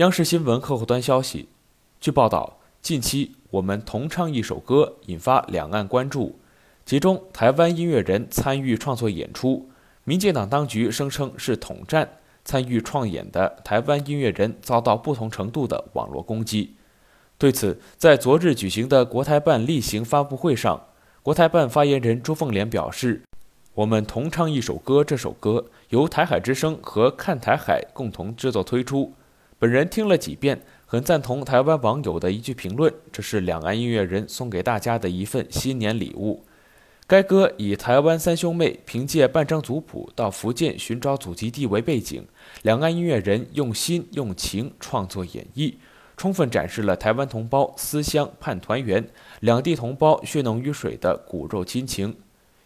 央视新闻客户端消息，据报道，近期我们同唱一首歌引发两岸关注，其中台湾音乐人参与创作演出，民进党当局声称是统战，参与创演的台湾音乐人遭到不同程度的网络攻击。对此，在昨日举行的国台办例行发布会上，国台办发言人朱凤莲表示。我们同唱一首歌，这首歌由台海之声和看台海共同制作推出。本人听了几遍，很赞同台湾网友的一句评论：“这是两岸音乐人送给大家的一份新年礼物。”该歌以台湾三兄妹凭借半张族谱到福建寻找祖籍地为背景，两岸音乐人用心用情创作演绎，充分展示了台湾同胞思乡盼团圆、两地同胞血浓于水的骨肉亲情。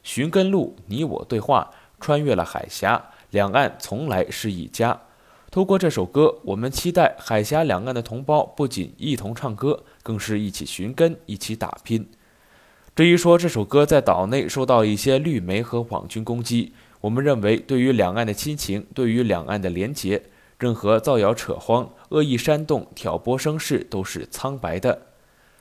寻根路，你我对话，穿越了海峡，两岸从来是一家。通过这首歌，我们期待海峡两岸的同胞不仅一同唱歌，更是一起寻根，一起打拼。至于说这首歌在岛内受到一些绿媒和网军攻击，我们认为对于两岸的亲情，对于两岸的连结，任何造谣扯谎、恶意煽动、挑拨声势都是苍白的。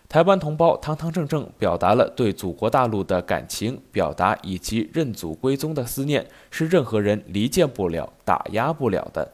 台湾同胞堂堂正正表达了对祖国大陆的感情表达以及认祖归宗的思念，是任何人离间不了、打压不了的。